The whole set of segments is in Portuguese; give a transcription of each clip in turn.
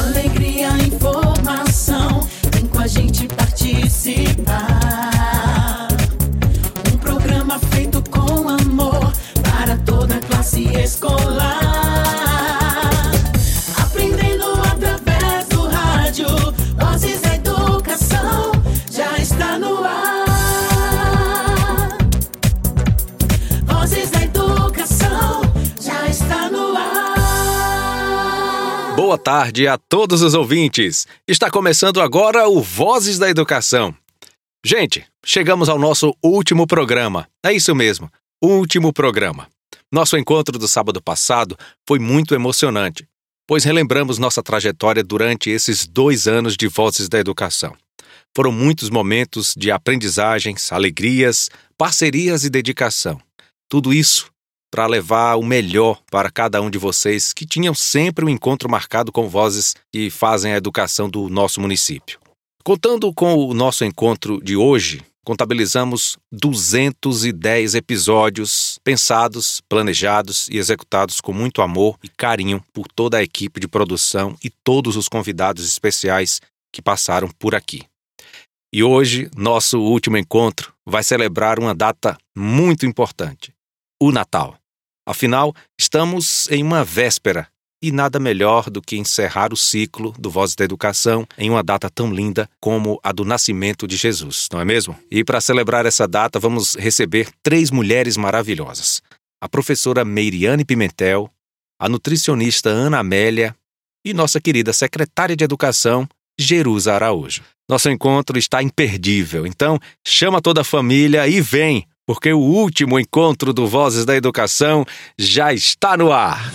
Alegria, informação, vem com a gente participar. Boa tarde a todos os ouvintes. Está começando agora o Vozes da Educação. Gente, chegamos ao nosso último programa. É isso mesmo, último programa. Nosso encontro do sábado passado foi muito emocionante, pois relembramos nossa trajetória durante esses dois anos de Vozes da Educação. Foram muitos momentos de aprendizagens, alegrias, parcerias e dedicação. Tudo isso para levar o melhor para cada um de vocês que tinham sempre um encontro marcado com vozes que fazem a educação do nosso município. Contando com o nosso encontro de hoje, contabilizamos 210 episódios pensados, planejados e executados com muito amor e carinho por toda a equipe de produção e todos os convidados especiais que passaram por aqui. E hoje, nosso último encontro vai celebrar uma data muito importante: o Natal. Afinal, estamos em uma véspera e nada melhor do que encerrar o ciclo do Voz da Educação em uma data tão linda como a do nascimento de Jesus, não é mesmo? E para celebrar essa data, vamos receber três mulheres maravilhosas: a professora Meiriane Pimentel, a nutricionista Ana Amélia e nossa querida secretária de Educação, Jerusa Araújo. Nosso encontro está imperdível, então chama toda a família e vem, porque o último encontro do Vozes da Educação já está no ar.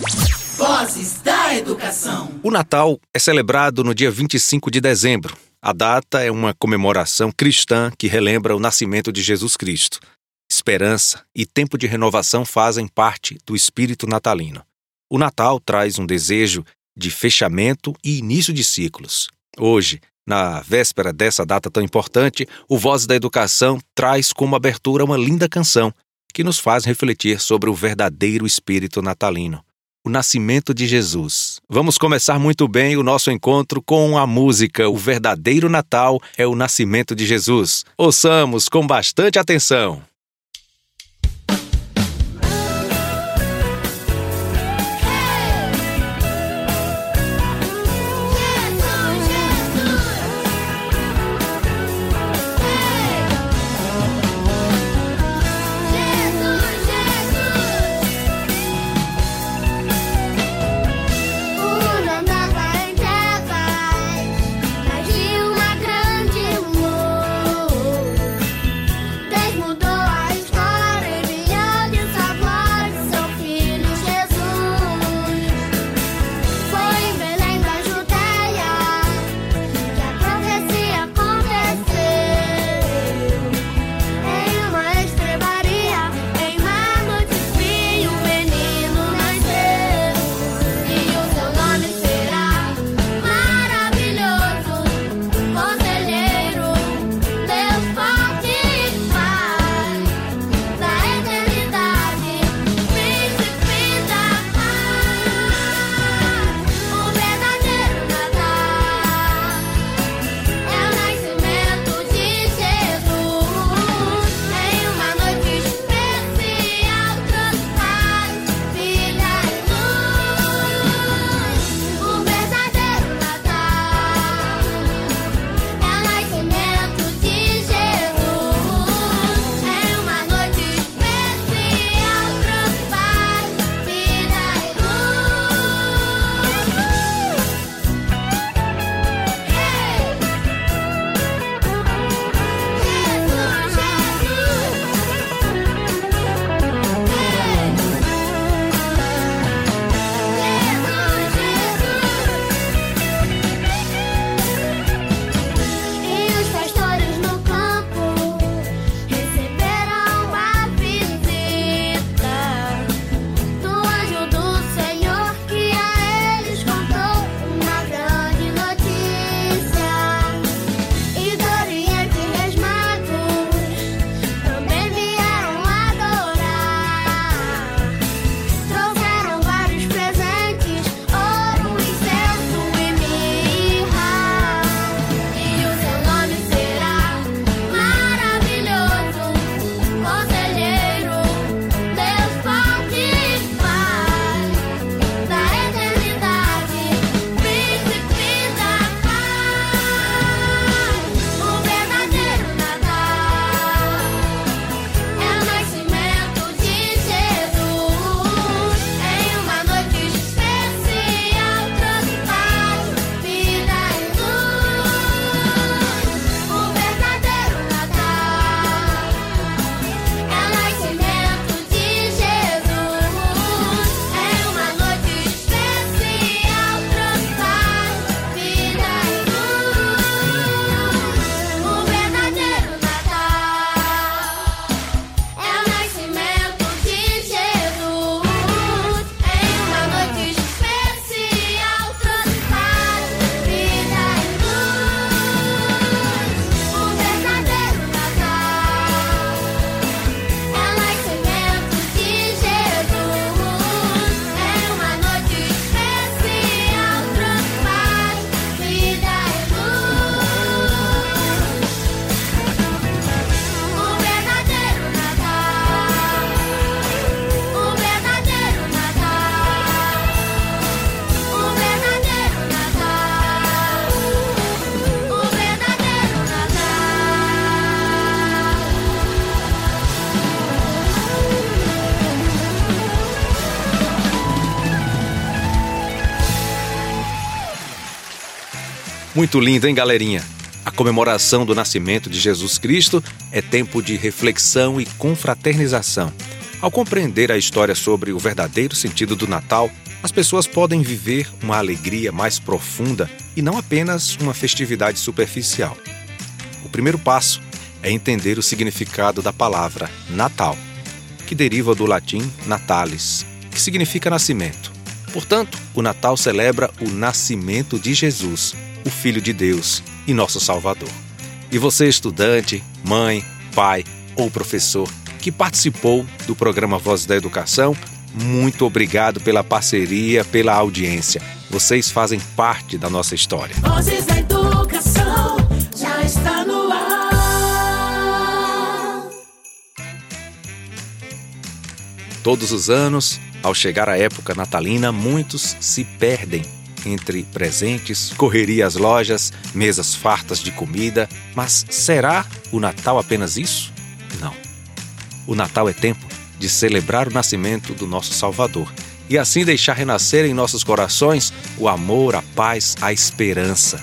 Vozes da educação. O Natal é celebrado no dia 25 de dezembro. A data é uma comemoração cristã que relembra o nascimento de Jesus Cristo. Esperança e tempo de renovação fazem parte do espírito natalino. O Natal traz um desejo de fechamento e início de ciclos. Hoje, na véspera dessa data tão importante, o Voz da Educação traz como abertura uma linda canção que nos faz refletir sobre o verdadeiro espírito natalino, o nascimento de Jesus. Vamos começar muito bem o nosso encontro com a música O Verdadeiro Natal é o Nascimento de Jesus. Ouçamos com bastante atenção. Muito lindo, hein, galerinha? A comemoração do nascimento de Jesus Cristo é tempo de reflexão e confraternização. Ao compreender a história sobre o verdadeiro sentido do Natal, as pessoas podem viver uma alegria mais profunda e não apenas uma festividade superficial. O primeiro passo é entender o significado da palavra Natal, que deriva do latim natalis, que significa nascimento. Portanto, o Natal celebra o nascimento de Jesus, o Filho de Deus e nosso Salvador. E você, estudante, mãe, pai ou professor que participou do programa Voz da Educação, muito obrigado pela parceria, pela audiência. Vocês fazem parte da nossa história. Vozes da Educação já está no ar. Todos os anos, ao chegar a época natalina, muitos se perdem entre presentes, correria às lojas, mesas fartas de comida. Mas será o Natal apenas isso? Não. O Natal é tempo de celebrar o nascimento do nosso Salvador e assim deixar renascer em nossos corações o amor, a paz, a esperança.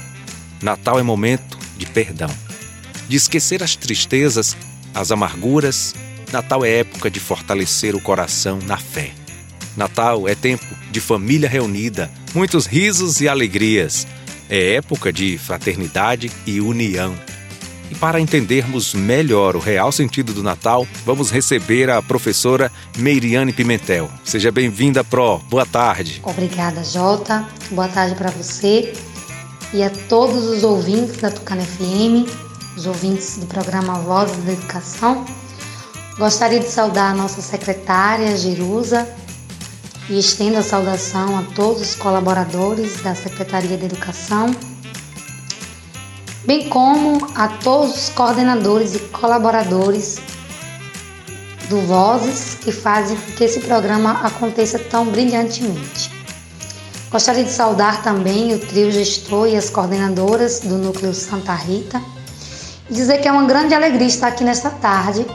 Natal é momento de perdão, de esquecer as tristezas, as amarguras. Natal é época de fortalecer o coração na fé. Natal é tempo de família reunida, muitos risos e alegrias. É época de fraternidade e união. E para entendermos melhor o real sentido do Natal, vamos receber a professora Meiriane Pimentel. Seja bem-vinda, Pro. Boa tarde. Obrigada, Jota. Boa tarde para você e a todos os ouvintes da Tucana FM, os ouvintes do programa Vozes da Educação. Gostaria de saudar a nossa secretária, Jerusa, e estendo a saudação a todos os colaboradores da Secretaria de Educação, bem como a todos os coordenadores e colaboradores do Vozes que fazem com que esse programa aconteça tão brilhantemente. Gostaria de saudar também o trio gestor e as coordenadoras do Núcleo Santa Rita e dizer que é uma grande alegria estar aqui nesta tarde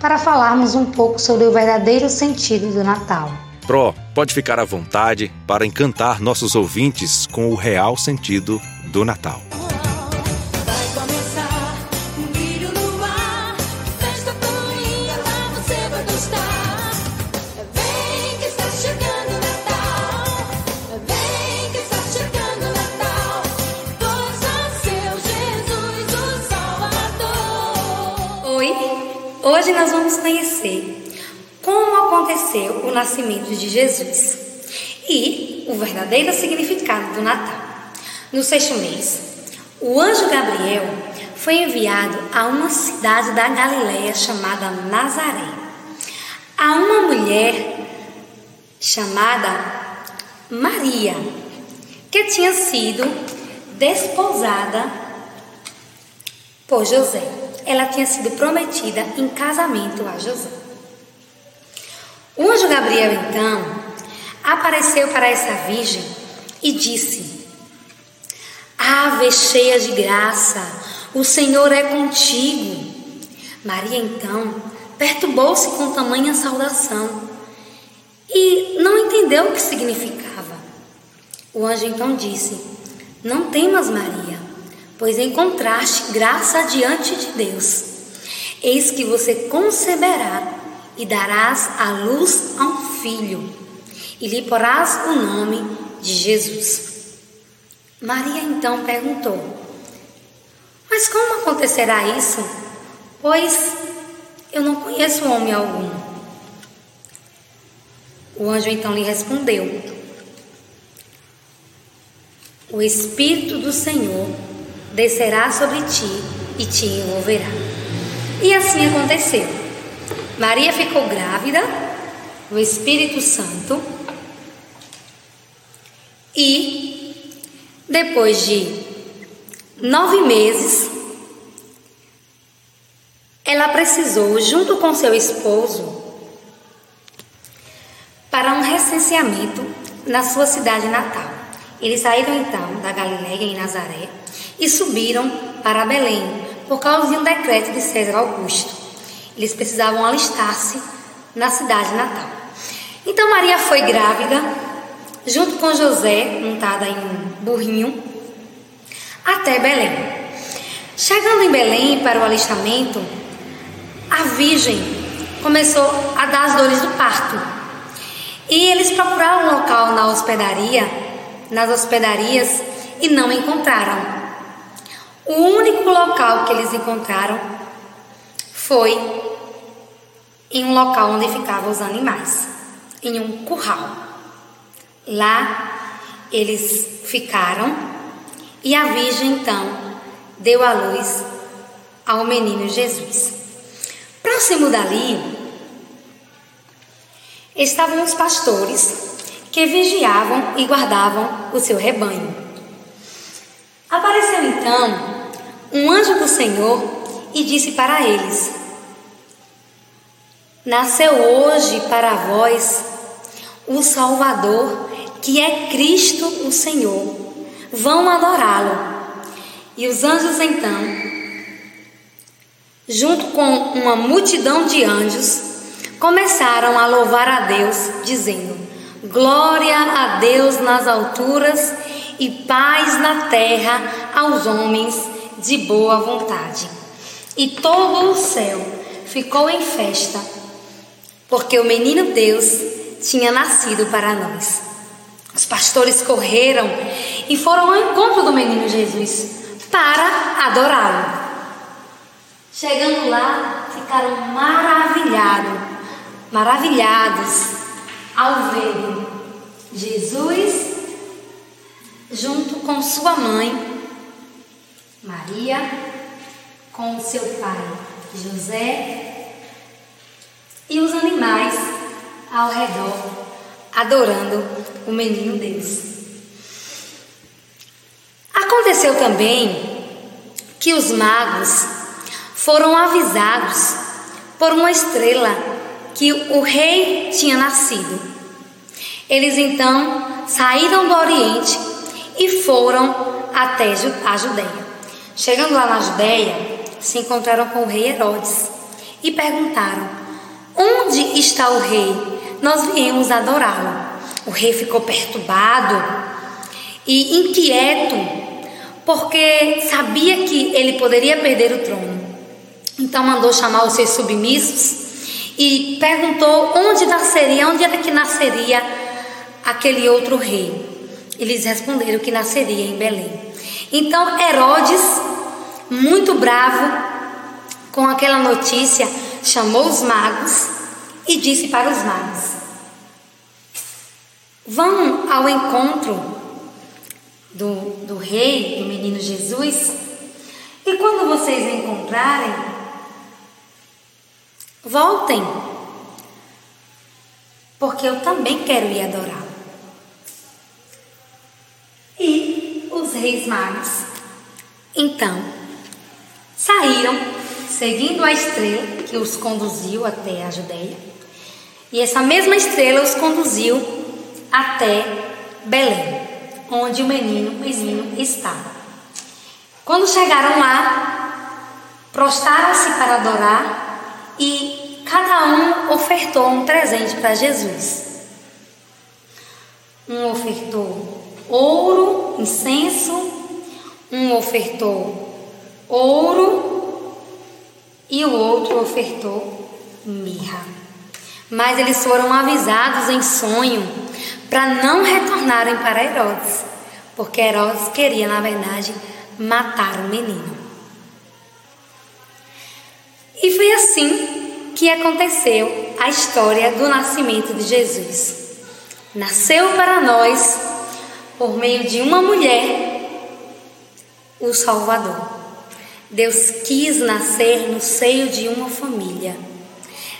para falarmos um pouco sobre o verdadeiro sentido do Natal. Pro, pode ficar à vontade para encantar nossos ouvintes com o real sentido do Natal. Vai começar um brilho no ar, festa tão linda, lá você vai gostar. Vem que está chegando o Natal, vem que está chegando o Natal. Pois nasceu Jesus, o Salvador. Oi, hoje nós vamos conhecer como aconteceu o nascimento de Jesus e o verdadeiro significado do Natal. No sexto mês, o anjo Gabriel foi enviado a uma cidade da Galiléia chamada Nazaré, a uma mulher chamada Maria, que tinha sido desposada por José. Ela tinha sido prometida em casamento a José. O anjo Gabriel, então, apareceu para essa virgem e disse: Ave cheia de graça, o Senhor é contigo. Maria, então, perturbou-se com tamanha saudação e não entendeu o que significava. O anjo então disse: Não temas, Maria, pois encontraste graça diante de Deus. Eis que você conceberá e darás à luz a um filho, e lhe porás o nome de Jesus. Maria então perguntou: Mas como acontecerá isso? Pois eu não conheço homem algum. O anjo então lhe respondeu: O Espírito do Senhor descerá sobre ti e te envolverá. E assim aconteceu. Maria ficou grávida do Espírito Santo e, depois de nove meses, ela precisou, junto com seu esposo, para um recenseamento na sua cidade natal. Eles saíram então da Galiléia em Nazaré e subiram para Belém por causa de um decreto de César Augusto. Eles precisavam alistar-se na cidade natal. Então Maria foi grávida, junto com José, montada em um burrinho. até Belém. Chegando em Belém para o alistamento, a Virgem começou a dar as dores do parto. E eles procuraram um local na hospedaria, nas hospedarias, e não encontraram. O único local que eles encontraram foi em um local onde ficavam os animais, em um curral. Lá eles ficaram e a Virgem então deu à luz ao menino Jesus. Próximo dali estavam os pastores que vigiavam e guardavam o seu rebanho. Apareceu então um anjo do Senhor e disse para eles: Nasceu hoje para vós o Salvador, que é Cristo o Senhor. Vão adorá-lo. E os anjos então, junto com uma multidão de anjos, começaram a louvar a Deus, dizendo: Glória a Deus nas alturas e paz na terra aos homens de boa vontade. E todo o céu ficou em festa, porque o menino Deus tinha nascido para nós. Os pastores correram e foram ao encontro do menino Jesus para adorá-lo. Chegando lá, ficaram maravilhados, maravilhados ao ver Jesus junto com sua mãe Maria, com seu pai José e os animais ao redor, adorando o menino Deus. Aconteceu também que os magos foram avisados por uma estrela que o rei tinha nascido. Eles então saíram do Oriente e foram até a Judéia. Chegando lá na Judéia, se encontraram com o rei Herodes e perguntaram: Onde está o rei? Nós viemos adorá-lo. O rei ficou perturbado e inquieto, porque sabia que ele poderia perder o trono. Então mandou chamar os seus submissos e perguntou onde nasceria, onde era que nasceria aquele outro rei. Eles responderam que nasceria em Belém. Então Herodes, muito bravo com aquela notícia, chamou os magos e disse para os magos: Vão ao encontro do, do rei, do menino Jesus, e quando vocês encontrarem, voltem, porque eu também quero ir adorá-lo. E os reis magos, então, saíram seguindo a estrela que os conduziu até a Judéia, e essa mesma estrela os conduziu até Belém, onde o menino, o menino estava. Quando chegaram lá, prostraram-se para adorar e cada um ofertou um presente para Jesus. Um ofertou ouro, incenso, um ofertou ouro e o outro ofertou mirra. Mas eles foram avisados em sonho para não retornarem para Herodes, porque Herodes queria, na verdade, matar o menino. E foi assim que aconteceu a história do nascimento de Jesus. Nasceu para nós por meio de uma mulher, o Salvador. Deus quis nascer no seio de uma família.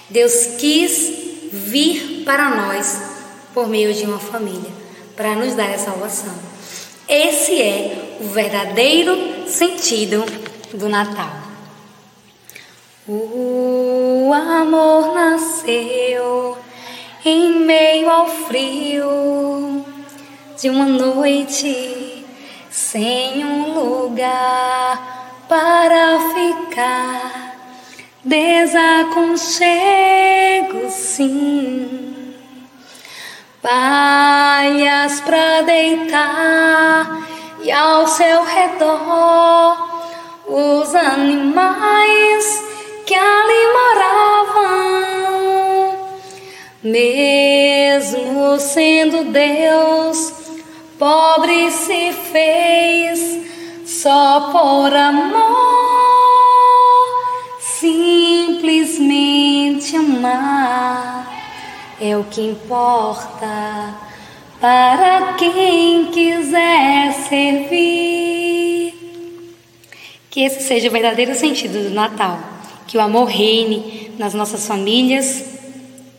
Deus quis vir para nós por meio de uma família, para nos dar a salvação. Esse é o verdadeiro sentido do Natal. O amor nasceu em meio ao frio de uma noite sem um lugar para ficar. Desaconchego, sim, palhas pra deitar e ao seu redor os animais que ali moravam. Mesmo sendo Deus, pobre se fez só por amor. Simplesmente amar é o que importa para quem quiser servir. Que esse seja o verdadeiro sentido do Natal. Que o amor reine nas nossas famílias,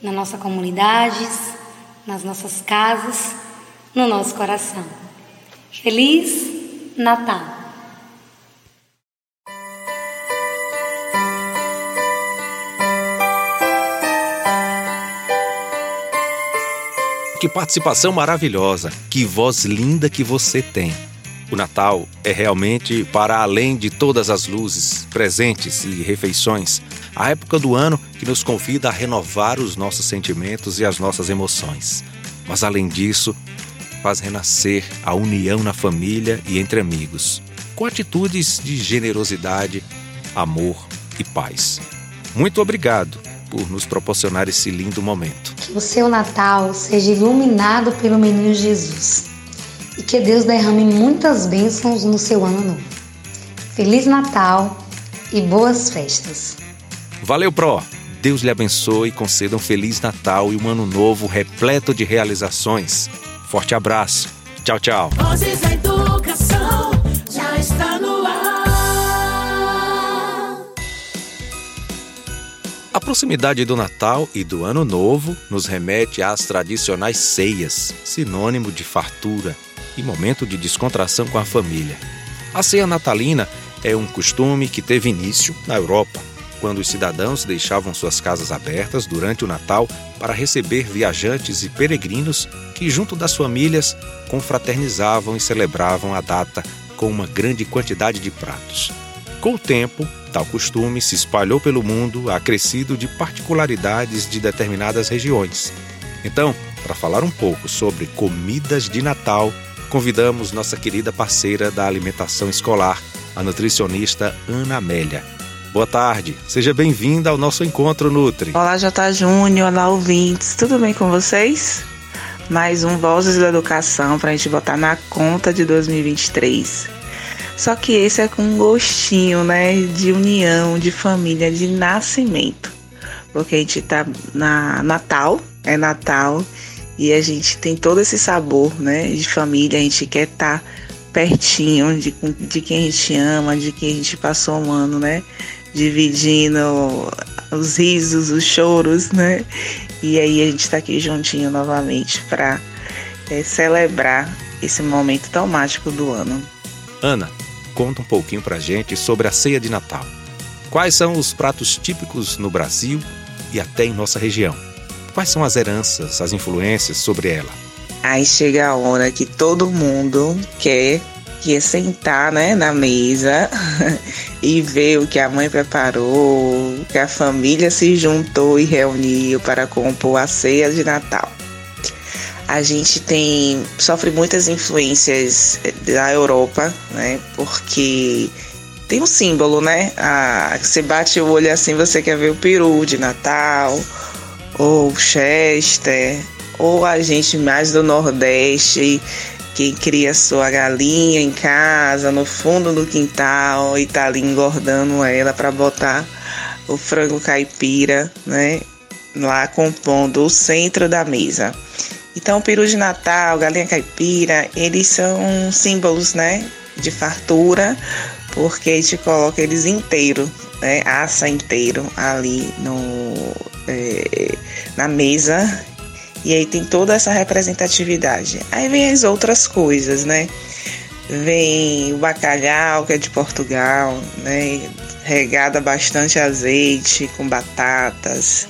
na nossa comunidades, nas nossas casas, no nosso coração. Feliz Natal! Que participação maravilhosa, que voz linda que você tem. O Natal é realmente para além de todas as luzes, presentes e refeições, a época do ano que nos convida a renovar os nossos sentimentos e as nossas emoções. Mas além disso, faz renascer a união na família e entre amigos, com atitudes de generosidade, amor e paz. Muito obrigado por nos proporcionar esse lindo momento. Que o seu Natal seja iluminado pelo menino Jesus e que Deus derrame muitas bênçãos no seu ano novo. Feliz Natal e boas festas. Valeu, Pro! Deus lhe abençoe e conceda um Feliz Natal e um ano novo repleto de realizações. Forte abraço. Tchau, tchau. A proximidade do Natal e do Ano Novo nos remete às tradicionais ceias, sinônimo de fartura e momento de descontração com a família. A ceia natalina é um costume que teve início na Europa, quando os cidadãos deixavam suas casas abertas durante o Natal para receber viajantes e peregrinos que, junto das famílias, confraternizavam e celebravam a data com uma grande quantidade de pratos. Com o tempo, tal costume se espalhou pelo mundo, acrescido de particularidades de determinadas regiões. Então, para falar um pouco sobre comidas de Natal, convidamos nossa querida parceira da alimentação escolar, a nutricionista Ana Amélia. Boa tarde, seja bem-vinda ao nosso encontro Nutri. Olá, J. Júnior, olá, ouvintes, tudo bem com vocês? Mais um Vozes da Educação para a gente botar na conta de 2023. Só que esse é com um gostinho, né, de união, de família, de nascimento. Porque a gente tá na Natal, é Natal, e a gente tem todo esse sabor, né, de família, a gente quer estar tá pertinho de, de quem a gente ama, de quem a gente passou um ano, né, dividindo os risos, os choros, né, e aí a gente está aqui juntinho novamente para é, celebrar esse momento tão mágico do ano. Ana, conta um pouquinho pra gente sobre a ceia de Natal. Quais são os pratos típicos no Brasil e até em nossa região? Quais são as heranças, as influências sobre ela? Aí chega a hora que todo mundo quer que é sentar né, na mesa e ver o que a mãe preparou, que a família se juntou e reuniu para compor a ceia de Natal. A gente tem sofre muitas influências da Europa, né? Porque tem um símbolo, né? Você bate o olho assim, você quer ver o peru de Natal, ou Chester, ou a gente mais do Nordeste que cria sua galinha em casa, no fundo do quintal e tá ali engordando ela para botar o frango caipira, né? Lá compondo o centro da mesa. Então, peru de Natal, galinha caipira, eles são símbolos, né? De fartura, porque a gente coloca eles inteiro, né? Assa inteiro ali no, é, na mesa e aí tem toda essa representatividade. Aí vem as outras coisas, né? Vem o bacalhau, que é de Portugal, né? Regada bastante azeite, com batatas.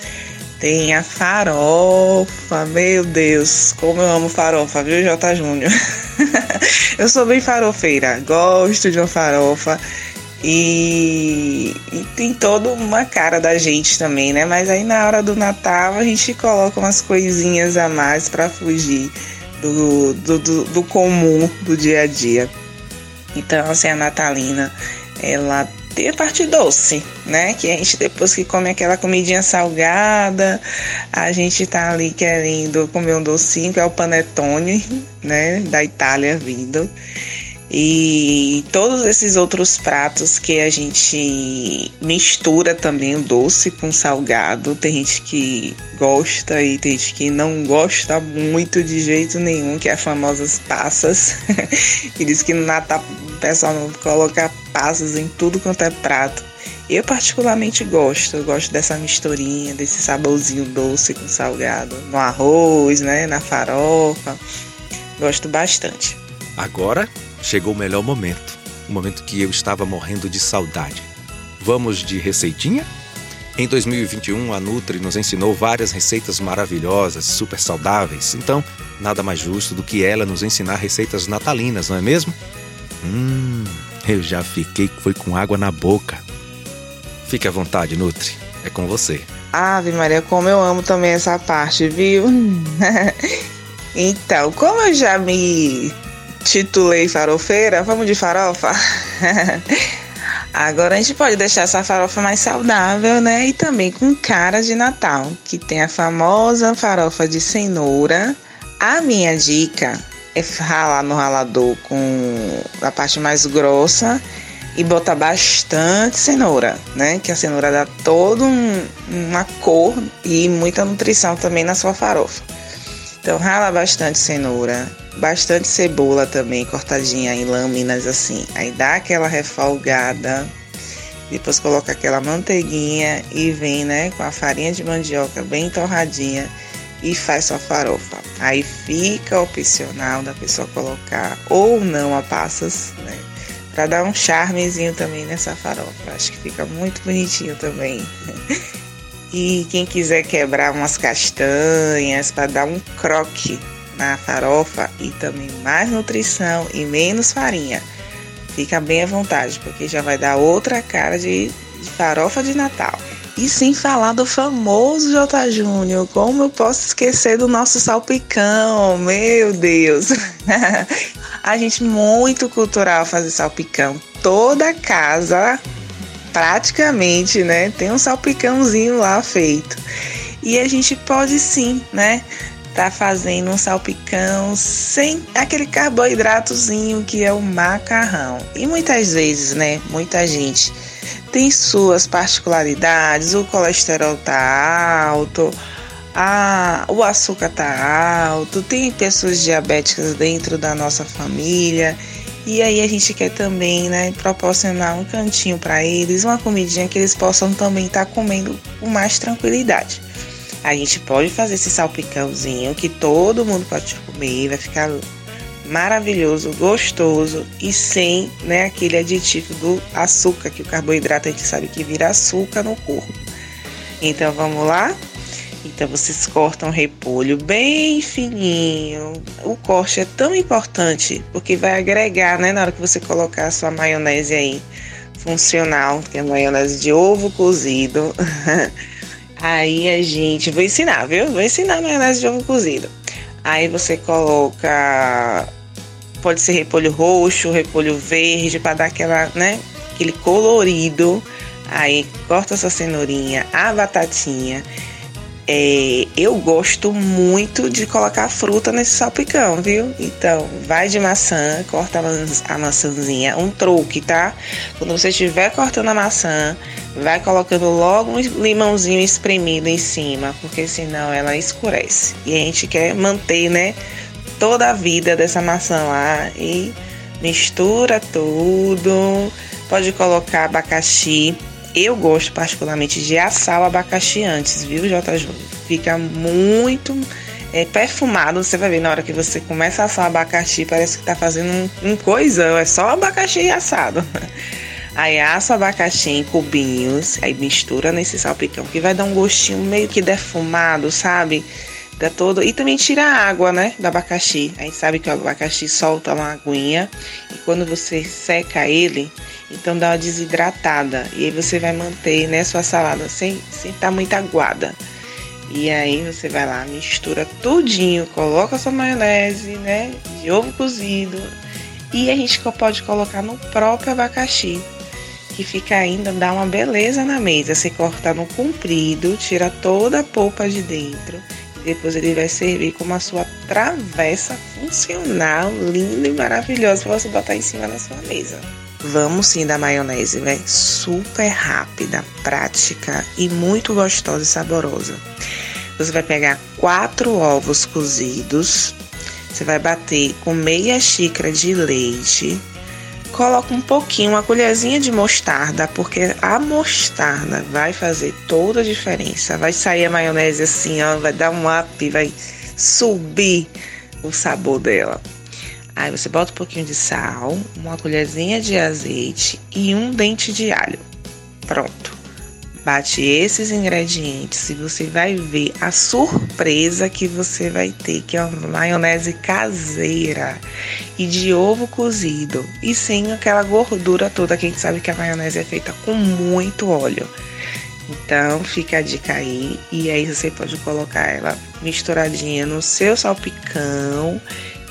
Tem a farofa, meu Deus, como eu amo farofa, viu, J. Júnior? eu sou bem farofeira, gosto de uma farofa. E, e, tem toda uma cara da gente também, né? Mas aí na hora do Natal a gente coloca umas coisinhas a mais para fugir do, do, do, do, comum do dia a dia. Então, assim, a natalina, ela tem a parte doce, né? Que a gente, depois que come aquela comidinha salgada, a gente tá ali querendo comer um docinho, que é o panetone, né? Da Itália vindo. E todos esses outros pratos que a gente mistura também o doce com salgado. Tem gente que gosta e tem gente que não gosta muito de jeito nenhum, que é as famosas passas. que diz que no Natal o pessoal não coloca passas em tudo quanto é prato. Eu particularmente gosto, eu gosto dessa misturinha, desse saborzinho doce com salgado, no arroz, né, na farofa. Gosto bastante. Agora chegou o melhor momento, o momento que eu estava morrendo de saudade. Vamos de receitinha? Em 2021, a Nutri nos ensinou várias receitas maravilhosas, super saudáveis. Então, nada mais justo do que ela nos ensinar receitas natalinas, não é mesmo? Hum, eu já fiquei foi com água na boca. Fique à vontade, Nutri. É com você. Ave Maria, como eu amo também essa parte, viu? então, como eu já me titulei farofeira, vamos de farofa? Agora a gente pode deixar essa farofa mais saudável, né? E também com cara de Natal, que tem a famosa farofa de cenoura. A minha dica ralar no ralador com a parte mais grossa e botar bastante cenoura, né? Que a cenoura dá toda um, uma cor e muita nutrição também na sua farofa. Então rala bastante cenoura, bastante cebola também cortadinha em lâminas assim. Aí dá aquela refalgada, depois coloca aquela manteiguinha e vem, né, com a farinha de mandioca bem torradinha e faz sua farofa. Aí fica opcional da pessoa colocar ou não a passas, né? Pra dar um charmezinho também nessa farofa. Acho que fica muito bonitinho também. E quem quiser quebrar umas castanhas para dar um croque na farofa e também mais nutrição e menos farinha, fica bem à vontade, porque já vai dar outra cara de, de farofa de Natal. E sem falar do famoso J. Júnior, como eu posso esquecer do nosso salpicão? Meu Deus! A gente muito cultural fazer salpicão. Toda casa praticamente, né, tem um salpicãozinho lá feito. E a gente pode sim, né, tá fazendo um salpicão sem aquele carboidratozinho que é o macarrão. E muitas vezes, né, muita gente tem suas particularidades, o colesterol tá alto, a, o açúcar tá alto, tem pessoas diabéticas dentro da nossa família e aí a gente quer também, né, proporcionar um cantinho para eles, uma comidinha que eles possam também estar tá comendo com mais tranquilidade. A gente pode fazer esse salpicãozinho que todo mundo pode comer, vai ficar maravilhoso, gostoso e sem, né, aquele aditivo do açúcar, que o carboidrato a gente sabe que vira açúcar no corpo. Então vamos lá? Então vocês cortam repolho bem fininho. O corte é tão importante porque vai agregar, né, na hora que você colocar a sua maionese aí funcional, que é maionese de ovo cozido. aí a gente, vou ensinar, viu? Vou ensinar maionese de ovo cozido. Aí você coloca pode ser repolho roxo, repolho verde para dar aquela, né, aquele colorido. Aí corta essa cenourinha, a batatinha é, eu gosto muito de colocar fruta nesse salpicão, viu? Então, vai de maçã, corta a maçãzinha, um truque, tá? Quando você estiver cortando a maçã, vai colocando logo um limãozinho espremido em cima, porque senão ela escurece. E a gente quer manter, né, toda a vida dessa maçã lá e mistura tudo. Pode colocar abacaxi eu gosto particularmente de assar o abacaxi antes, viu, J. Júnior? Fica muito é, perfumado. Você vai ver na hora que você começa a assar o abacaxi, parece que tá fazendo um, um coisão. É só abacaxi assado. Aí assa o abacaxi em cubinhos, aí mistura nesse salpicão, que vai dar um gostinho meio que defumado, sabe? Dá todo. E também tira a água, né? Do abacaxi. Aí sabe que o abacaxi solta uma aguinha. E quando você seca ele, então dá uma desidratada. E aí você vai manter né, sua salada sem estar sem tá muito aguada. E aí você vai lá, mistura tudinho, coloca sua maionese, né? De ovo cozido. E a gente pode colocar no próprio abacaxi, que fica ainda, dá uma beleza na mesa. Você corta no comprido, tira toda a polpa de dentro. E depois ele vai servir como a sua travessa funcional, linda e maravilhosa para você botar em cima da sua mesa. Vamos sim da maionese, né? Super rápida, prática e muito gostosa e saborosa. Você vai pegar quatro ovos cozidos, você vai bater com meia xícara de leite, coloca um pouquinho, uma colherzinha de mostarda, porque a mostarda vai fazer toda a diferença. Vai sair a maionese assim, ó, vai dar um up, vai subir o sabor dela. Aí você bota um pouquinho de sal, uma colherzinha de azeite e um dente de alho. Pronto. Bate esses ingredientes e você vai ver a surpresa que você vai ter, que é uma maionese caseira e de ovo cozido e sem aquela gordura toda, que a gente sabe que a maionese é feita com muito óleo. Então fica a dica aí e aí você pode colocar ela misturadinha no seu salpicão,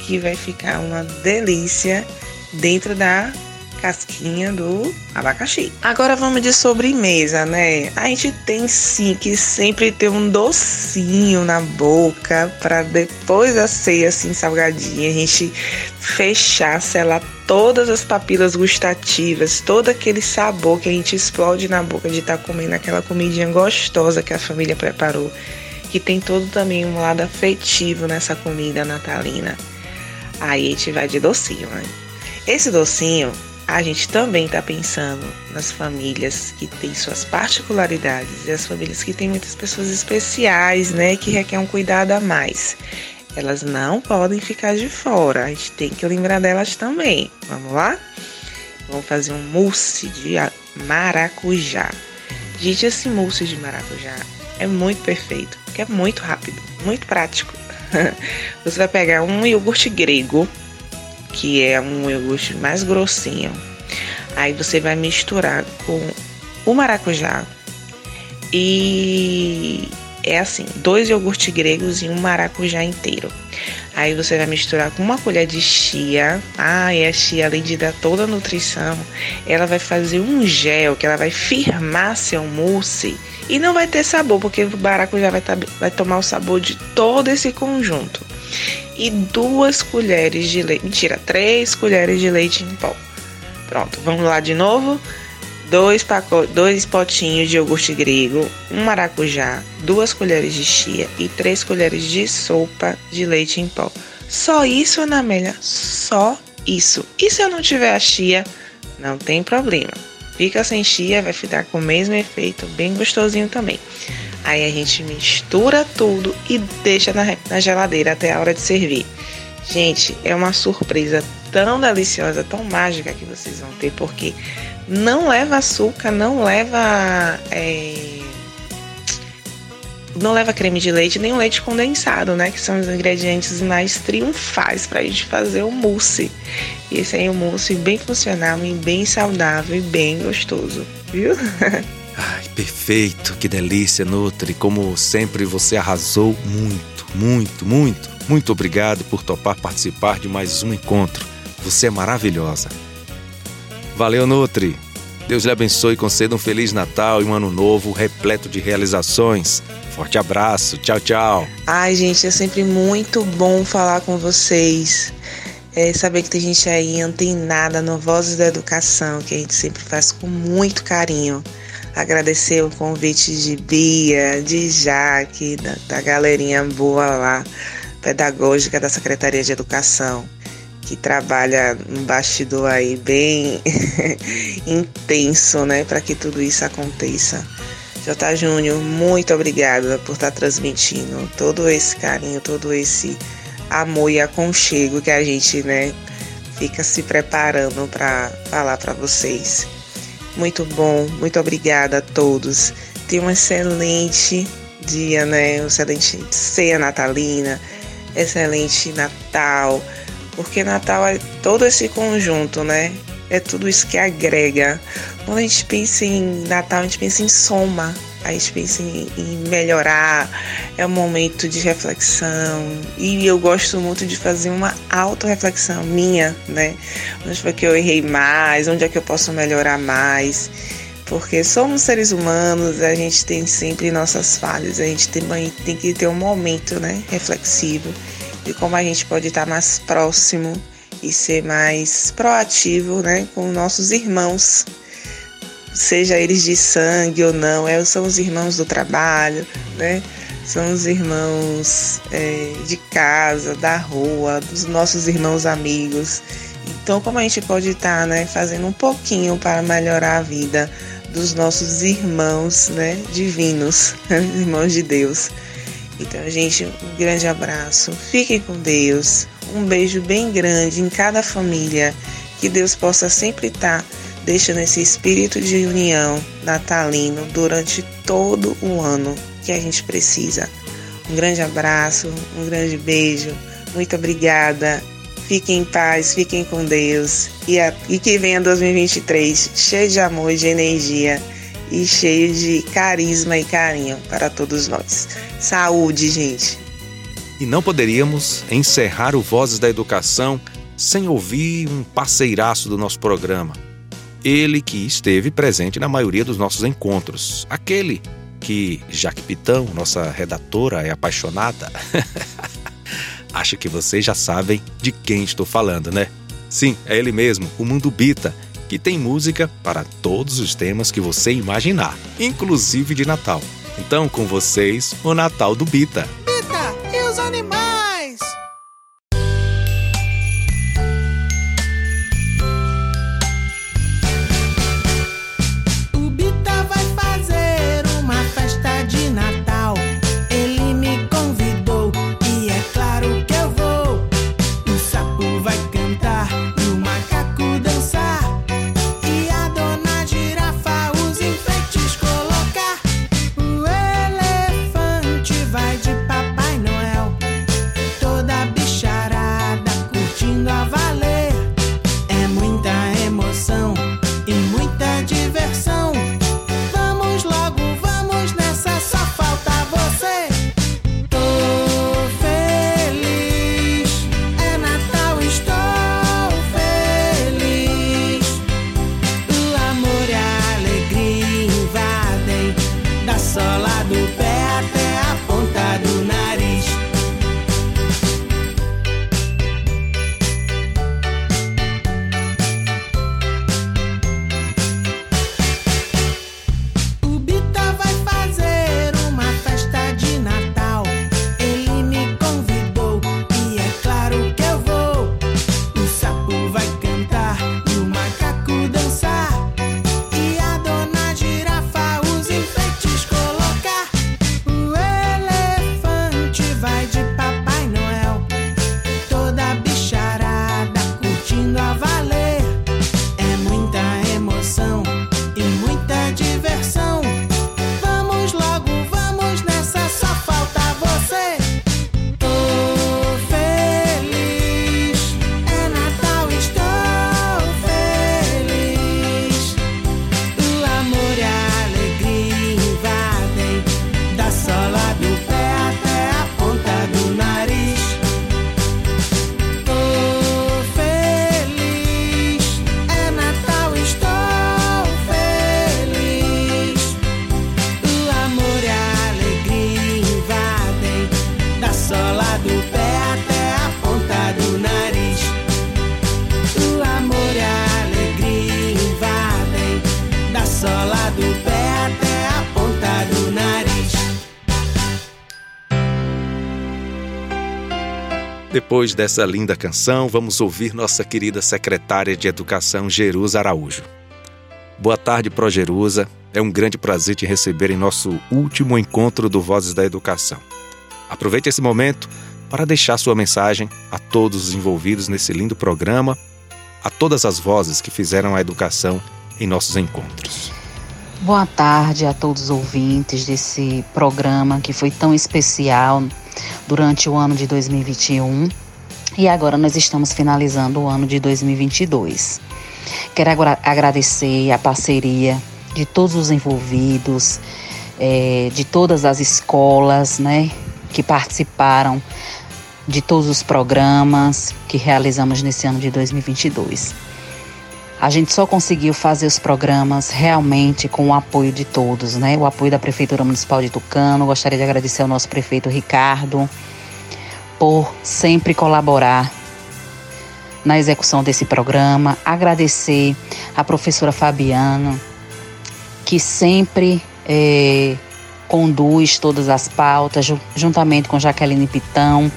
que vai ficar uma delícia dentro da casquinha do abacaxi. Agora vamos de sobremesa, né? A gente tem sim que sempre ter um docinho na boca para depois da ceia assim salgadinha a gente fechar, selar todas as papilas gustativas, todo aquele sabor que a gente explode na boca de estar tá comendo aquela comidinha gostosa que a família preparou. Que tem todo também um lado afetivo nessa comida natalina. Aí a gente vai de docinho, né? Esse docinho a gente também está pensando nas famílias que têm suas particularidades e as famílias que têm muitas pessoas especiais, né, que requer um cuidado a mais. Elas não podem ficar de fora, a gente tem que lembrar delas também. Vamos lá? Vamos fazer um mousse de maracujá. Gente, esse mousse de maracujá é muito perfeito, porque é muito rápido, muito prático. Você vai pegar um iogurte grego, que é um iogurte mais grossinho. Aí você vai misturar com o maracujá e é assim, dois iogurtes gregos e um maracujá inteiro. Aí você vai misturar com uma colher de chia. Ah, e a chia, além de dar toda a nutrição, ela vai fazer um gel que ela vai firmar seu mousse e não vai ter sabor, porque o maracujá vai, tá, vai tomar o sabor de todo esse conjunto e duas colheres de leite. Mentira, três colheres de leite em pó. Pronto, vamos lá de novo. Dois, dois potinhos de iogurte grego, um maracujá, duas colheres de chia e três colheres de sopa de leite em pó. Só isso, Ana Amélia? Só isso. E se eu não tiver a chia? Não tem problema. Fica sem chia, vai ficar com o mesmo efeito, bem gostosinho também. Aí a gente mistura tudo e deixa na, na geladeira até a hora de servir. Gente, é uma surpresa tão deliciosa, tão mágica que vocês vão ter, porque não leva açúcar, não leva. É, não leva creme de leite nem o leite condensado, né? Que são os ingredientes mais triunfais para a gente fazer o mousse. E esse aí é um mousse bem funcional e bem saudável e bem gostoso, viu? Ai, perfeito, que delícia, Nutri. Como sempre, você arrasou muito, muito, muito. Muito obrigado por topar participar de mais um encontro. Você é maravilhosa. Valeu, Nutri. Deus lhe abençoe e conceda um Feliz Natal e um Ano Novo repleto de realizações. Forte abraço, tchau, tchau. Ai, gente, é sempre muito bom falar com vocês. É saber que tem gente aí antenada no Vozes da Educação, que a gente sempre faz com muito carinho agradecer o convite de Bia, de Jaque, da, da galerinha boa lá, pedagógica da Secretaria de Educação, que trabalha no bastidor aí bem intenso, né, para que tudo isso aconteça. J. Júnior, muito obrigada por estar tá transmitindo todo esse carinho, todo esse amor e aconchego que a gente, né, fica se preparando para falar para vocês. Muito bom, muito obrigada a todos. Tenha um excelente dia, né? Um excelente ceia natalina, excelente Natal, porque Natal é todo esse conjunto, né? É tudo isso que agrega. Quando a gente pensa em Natal, a gente pensa em soma, a gente pensa em, em melhorar, é um momento de reflexão. E eu gosto muito de fazer uma autorreflexão minha, né? Onde foi que eu errei mais, onde é que eu posso melhorar mais. Porque somos seres humanos, a gente tem sempre nossas falhas, a gente tem, tem que ter um momento né, reflexivo de como a gente pode estar mais próximo e ser mais proativo né, com nossos irmãos seja eles de sangue ou não, é, são os irmãos do trabalho, né? São os irmãos é, de casa, da rua, dos nossos irmãos amigos. Então, como a gente pode estar, né, fazendo um pouquinho para melhorar a vida dos nossos irmãos, né, divinos, irmãos de Deus. Então, gente, um grande abraço. Fiquem com Deus. Um beijo bem grande em cada família. Que Deus possa sempre estar deixando esse espírito de união natalino durante todo o ano que a gente precisa. Um grande abraço, um grande beijo, muito obrigada. Fiquem em paz, fiquem com Deus e, a, e que venha 2023 cheio de amor e de energia e cheio de carisma e carinho para todos nós. Saúde, gente! E não poderíamos encerrar o Vozes da Educação sem ouvir um parceiraço do nosso programa, ele que esteve presente na maioria dos nossos encontros. Aquele que Jaque Pitão, nossa redatora, é apaixonada. Acho que vocês já sabem de quem estou falando, né? Sim, é ele mesmo, o Mundo Bita, que tem música para todos os temas que você imaginar, inclusive de Natal. Então, com vocês, o Natal do Bita. Depois dessa linda canção, vamos ouvir nossa querida secretária de Educação, Jerusa Araújo. Boa tarde, Pro Jerusa. É um grande prazer te receber em nosso último encontro do Vozes da Educação. Aproveite esse momento para deixar sua mensagem a todos os envolvidos nesse lindo programa, a todas as vozes que fizeram a educação em nossos encontros. Boa tarde a todos os ouvintes desse programa que foi tão especial durante o ano de 2021 e agora nós estamos finalizando o ano de 2022. Quero agradecer a parceria de todos os envolvidos, é, de todas as escolas, né, que participaram de todos os programas que realizamos nesse ano de 2022. A gente só conseguiu fazer os programas realmente com o apoio de todos, né? O apoio da Prefeitura Municipal de Tucano. Gostaria de agradecer ao nosso prefeito Ricardo por sempre colaborar na execução desse programa. Agradecer à professora Fabiana, que sempre é, conduz todas as pautas, juntamente com Jaqueline Pitão,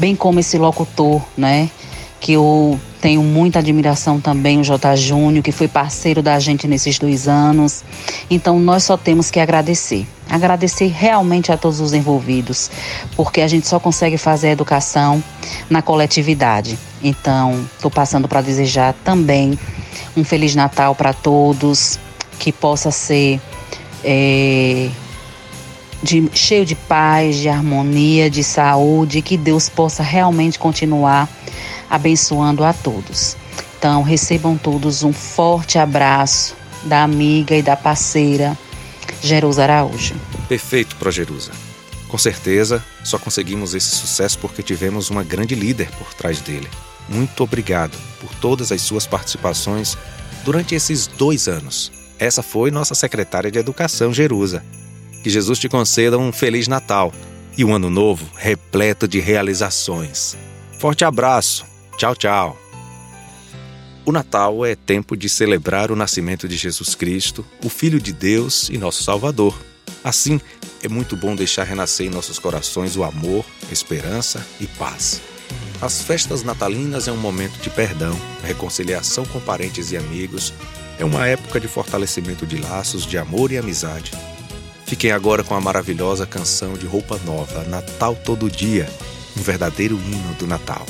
bem como esse locutor, né? Que eu tenho muita admiração também, o J. Júnior, que foi parceiro da gente nesses dois anos. Então, nós só temos que agradecer. Agradecer realmente a todos os envolvidos, porque a gente só consegue fazer a educação na coletividade. Então, estou passando para desejar também um Feliz Natal para todos, que possa ser é, de, cheio de paz, de harmonia, de saúde, que Deus possa realmente continuar abençoando a todos. Então, recebam todos um forte abraço da amiga e da parceira Jerusa Araújo. Perfeito, Projerusa. Com certeza, só conseguimos esse sucesso porque tivemos uma grande líder por trás dele. Muito obrigado por todas as suas participações durante esses dois anos. Essa foi nossa secretária de Educação, Jerusa. Que Jesus te conceda um Feliz Natal e um Ano Novo repleto de realizações. Forte abraço Tchau, tchau. O Natal é tempo de celebrar o nascimento de Jesus Cristo, o Filho de Deus e nosso Salvador. Assim, é muito bom deixar renascer em nossos corações o amor, esperança e paz. As festas natalinas é um momento de perdão, reconciliação com parentes e amigos, é uma época de fortalecimento de laços de amor e amizade. Fiquem agora com a maravilhosa canção de roupa nova, Natal Todo Dia, um verdadeiro hino do Natal.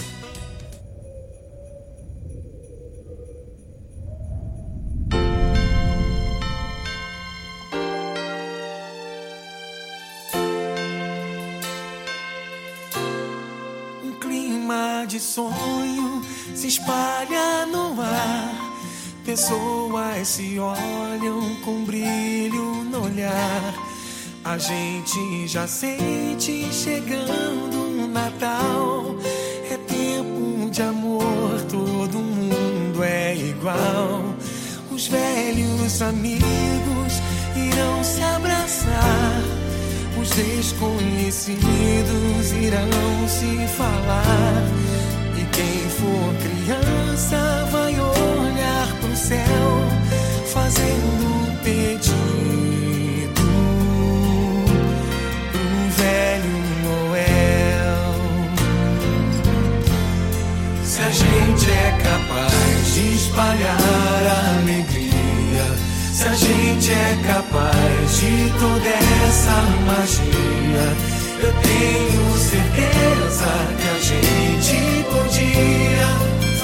de sonho se espalha. Pessoas se olham com brilho no olhar. A gente já sente chegando o Natal. É tempo de amor, todo mundo é igual. Os velhos amigos irão se abraçar. Os desconhecidos irão se falar. Quem for criança vai olhar céu, fazendo um pedido pro velho Noel. Se a gente é capaz de espalhar a alegria, se a gente é capaz de toda essa magia. Eu tenho certeza que a gente podia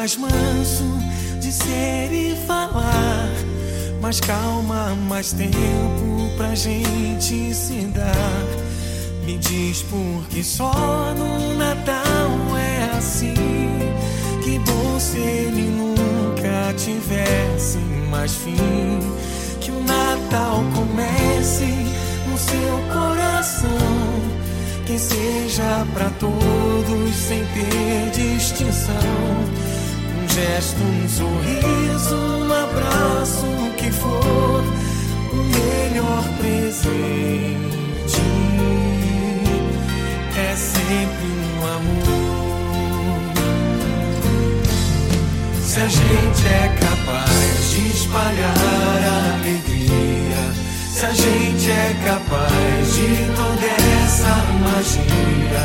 Mais manso de ser e falar. Mais calma, mais tempo pra gente se dar. Me diz por que só no Natal é assim. Que bom se ele nunca tivesse mais fim. Que o Natal comece no seu coração. Que seja para todos sem ter distinção. Gesto, um sorriso, um abraço, o que for, o melhor presente é sempre um amor. Se a gente é capaz de espalhar a alegria, se a gente é capaz de toda essa magia,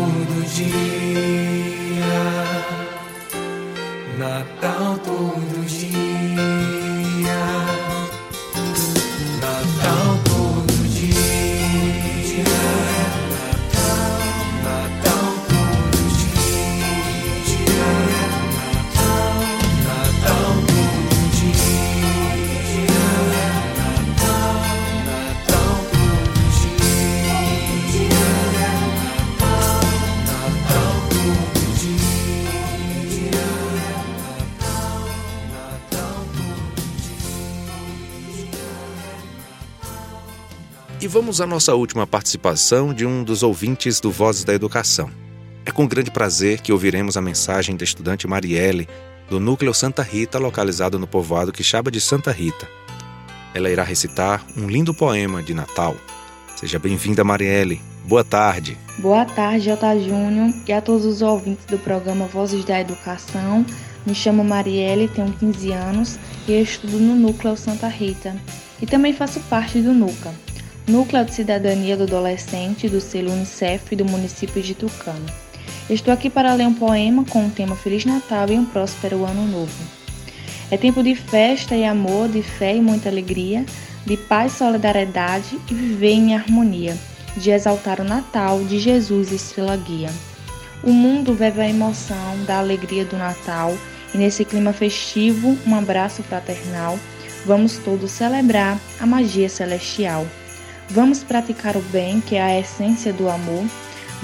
todo dia. Natal todo dia. Vamos à nossa última participação de um dos ouvintes do Vozes da Educação. É com grande prazer que ouviremos a mensagem da estudante Marielle, do Núcleo Santa Rita, localizado no povoado Quixaba de Santa Rita. Ela irá recitar um lindo poema de Natal. Seja bem-vinda, Marielle. Boa tarde. Boa tarde, Jota Júnior e a todos os ouvintes do programa Vozes da Educação. Me chamo Marielle, tenho 15 anos e estudo no Núcleo Santa Rita. E também faço parte do NUCA, Núcleo de Cidadania do Adolescente do selo Unicef do município de Tucano. Estou aqui para ler um poema com o tema Feliz Natal e um próspero Ano Novo. É tempo de festa e amor, de fé e muita alegria, de paz, solidariedade e viver em harmonia, de exaltar o Natal de Jesus estrela guia. O mundo vive a emoção da alegria do Natal e nesse clima festivo, um abraço fraternal, vamos todos celebrar a magia celestial. Vamos praticar o bem, que é a essência do amor.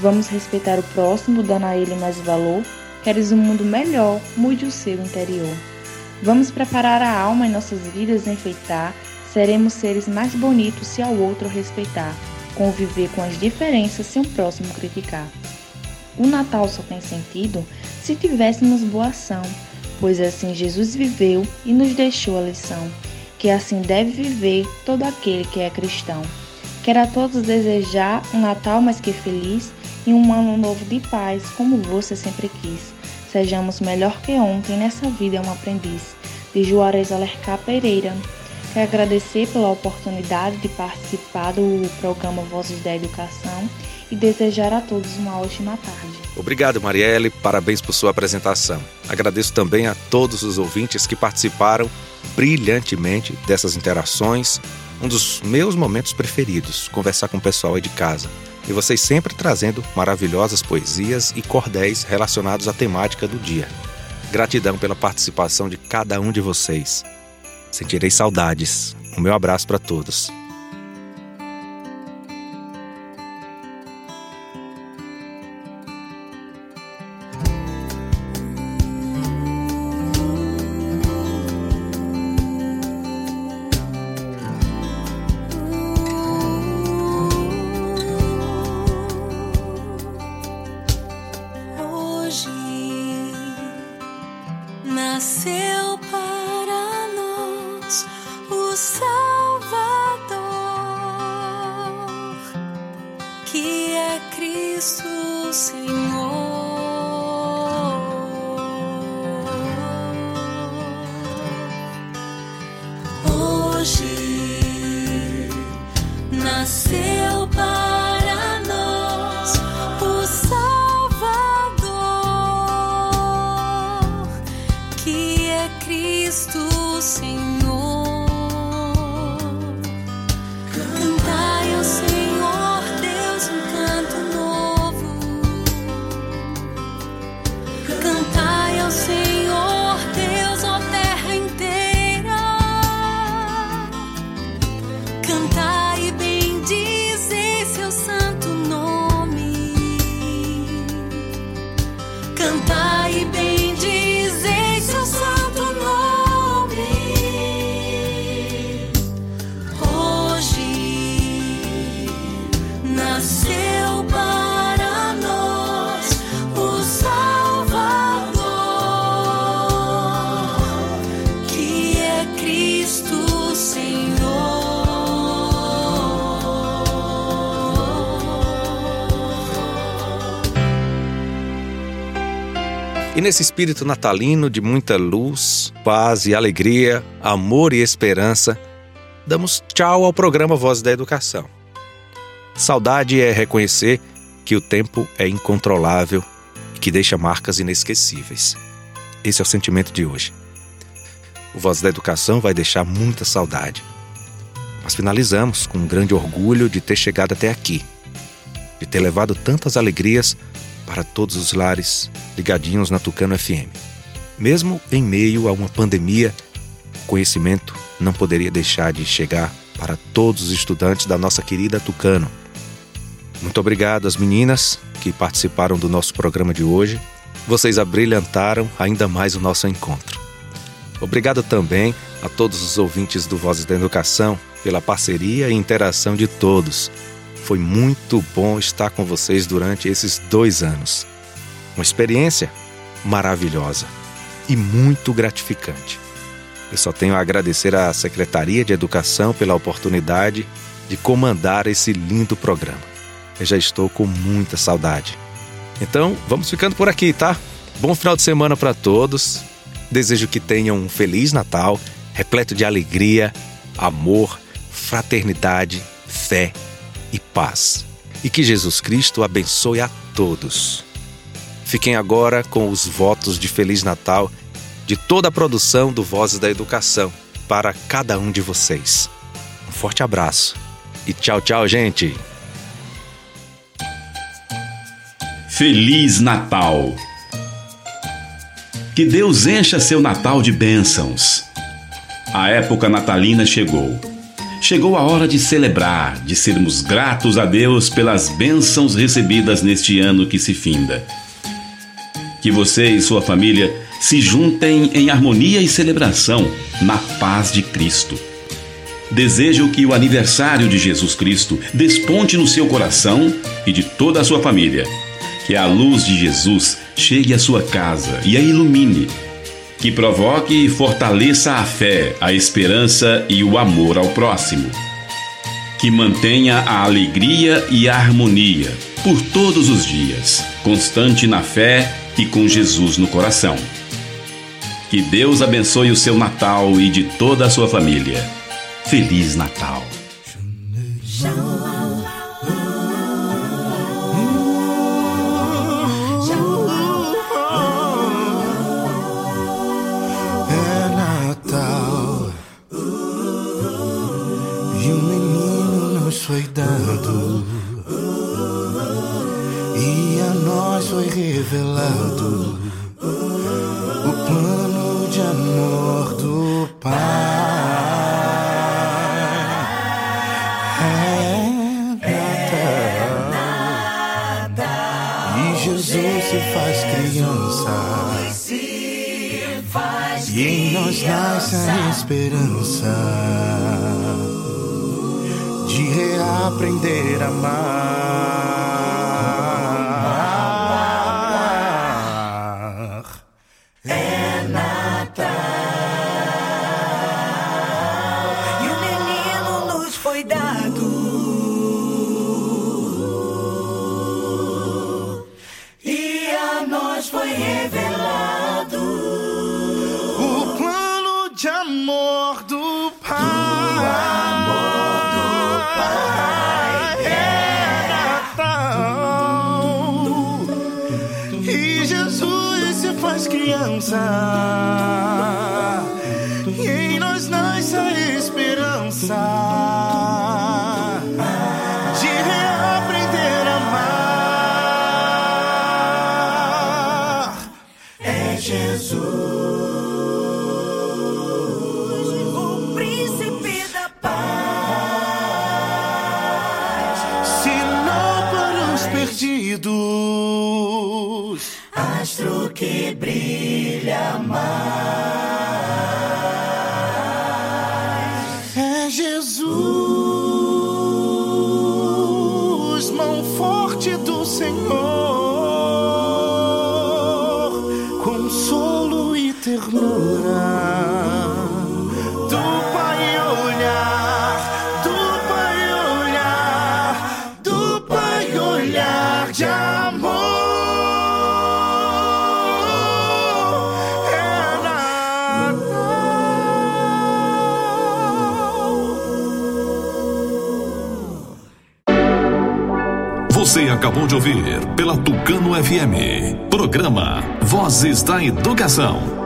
Vamos respeitar o próximo, dando a ele mais valor. Queres um mundo melhor, mude o seu interior. Vamos preparar a alma em nossas vidas enfeitar. Seremos seres mais bonitos se ao outro respeitar. Conviver com as diferenças sem o próximo criticar. O Natal só tem sentido se tivéssemos boa ação, pois assim Jesus viveu e nos deixou a lição, que assim deve viver todo aquele que é cristão. Quero a todos desejar um Natal mais que feliz e um ano novo de paz, como você sempre quis. Sejamos melhor que ontem, nessa vida é um aprendiz. De Juarez Alercá Pereira. Quero agradecer pela oportunidade de participar do programa Vozes da Educação e desejar a todos uma ótima tarde. Obrigado, Marielle. Parabéns por sua apresentação. Agradeço também a todos os ouvintes que participaram brilhantemente dessas interações. Um dos meus momentos preferidos, conversar com o pessoal aí de casa. E vocês sempre trazendo maravilhosas poesias e cordéis relacionados à temática do dia. Gratidão pela participação de cada um de vocês. Sentirei saudades. O meu abraço para todos. Hoje. Nasceu nesse espírito natalino de muita luz, paz e alegria, amor e esperança, damos tchau ao programa Voz da Educação. Saudade é reconhecer que o tempo é incontrolável e que deixa marcas inesquecíveis. Esse é o sentimento de hoje. O Voz da Educação vai deixar muita saudade. Mas finalizamos com um grande orgulho de ter chegado até aqui, de ter levado tantas alegrias para todos os lares ligadinhos na Tucano FM. Mesmo em meio a uma pandemia, o conhecimento não poderia deixar de chegar para todos os estudantes da nossa querida Tucano. Muito obrigado às meninas que participaram do nosso programa de hoje. Vocês abrilhantaram ainda mais o nosso encontro. Obrigado também a todos os ouvintes do Vozes da Educação pela parceria e interação de todos. Foi muito bom estar com vocês durante esses dois anos. Uma experiência maravilhosa e muito gratificante. Eu só tenho a agradecer à Secretaria de Educação pela oportunidade de comandar esse lindo programa. Eu já estou com muita saudade. Então, vamos ficando por aqui, tá? Bom final de semana para todos. Desejo que tenham um feliz Natal, repleto de alegria, amor, fraternidade, fé e paz. E que Jesus Cristo abençoe a todos. Fiquem agora com os votos de Feliz Natal de toda a produção do Vozes da Educação para cada um de vocês. Um forte abraço e tchau, tchau, gente! Feliz Natal! Que Deus encha seu Natal de bênçãos. A época natalina chegou. Chegou a hora de celebrar, de sermos gratos a Deus pelas bênçãos recebidas neste ano que se finda. Que você e sua família se juntem em harmonia e celebração na paz de Cristo. Desejo que o aniversário de Jesus Cristo desponte no seu coração e de toda a sua família. Que a luz de Jesus chegue à sua casa e a ilumine. Que provoque e fortaleça a fé, a esperança e o amor ao próximo. Que mantenha a alegria e a harmonia por todos os dias, constante na fé e com Jesus no coração. Que Deus abençoe o seu Natal e de toda a sua família. Feliz Natal! Revelado o plano de amor do Pai. É Natal e Jesus se faz criança. E em nós nasce a esperança de reaprender a amar. Nós foi revelado. o plano de amor do Pai. É Natal. E Jesus se faz criança. De ouvir pela Tucano FM. Programa Vozes da Educação.